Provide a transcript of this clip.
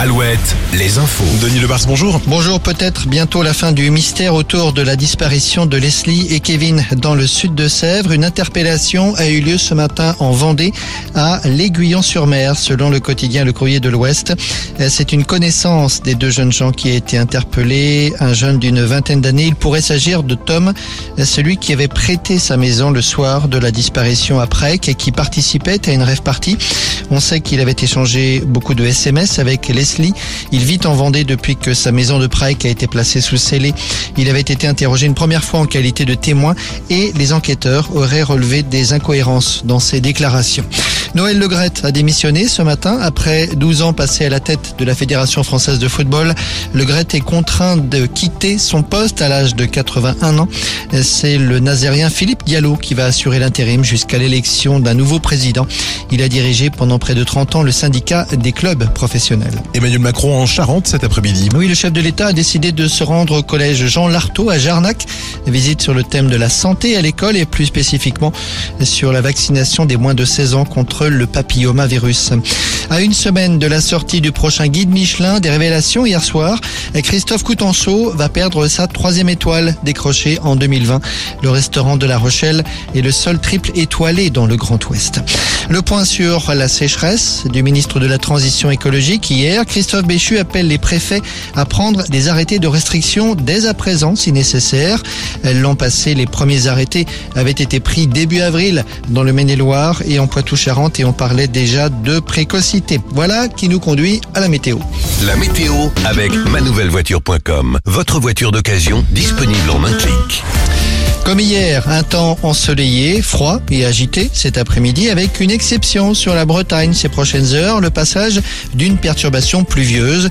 Alouette, les infos. Denis Lebars, bonjour. Bonjour, peut-être bientôt la fin du mystère autour de la disparition de Leslie et Kevin dans le sud de Sèvres. Une interpellation a eu lieu ce matin en Vendée à l'Aiguillon-sur-Mer, selon le quotidien Le Courrier de l'Ouest. C'est une connaissance des deux jeunes gens qui a été interpellé, un jeune d'une vingtaine d'années. Il pourrait s'agir de Tom, celui qui avait prêté sa maison le soir de la disparition après et qui participait à une rêve party. On sait qu'il avait échangé beaucoup de SMS avec Leslie. Il vit en Vendée depuis que sa maison de Prague a été placée sous scellé. Il avait été interrogé une première fois en qualité de témoin et les enquêteurs auraient relevé des incohérences dans ses déclarations. Noël Legrette a démissionné ce matin après 12 ans passés à la tête de la Fédération française de football. Legrette est contraint de quitter son poste à l'âge de 81 ans. C'est le nazérien Philippe Diallo qui va assurer l'intérim jusqu'à l'élection d'un nouveau président. Il a dirigé pendant près de 30 ans le syndicat des clubs professionnels. Emmanuel Macron en Charente cet après-midi. Oui, le chef de l'État a décidé de se rendre au collège Jean Lartaud à Jarnac. Visite sur le thème de la santé à l'école et plus spécifiquement sur la vaccination des moins de 16 ans le papillomavirus. À une semaine de la sortie du prochain guide Michelin, des révélations hier soir, Christophe Coutenceau va perdre sa troisième étoile décrochée en 2020. Le restaurant de La Rochelle est le seul triple étoilé dans le Grand Ouest. Le point sur la sécheresse du ministre de la Transition écologique hier, Christophe Béchu appelle les préfets à prendre des arrêtés de restriction dès à présent si nécessaire. L'an passé, les premiers arrêtés avaient été pris début avril dans le Maine-et-Loire et en Poitou-Charentes et on parlait déjà de précocité. Voilà qui nous conduit à la météo. La météo avec manouvellevoiture.com. Votre voiture d'occasion disponible en un clic. Comme hier, un temps ensoleillé, froid et agité cet après-midi avec une exception sur la Bretagne ces prochaines heures, le passage d'une perturbation pluvieuse.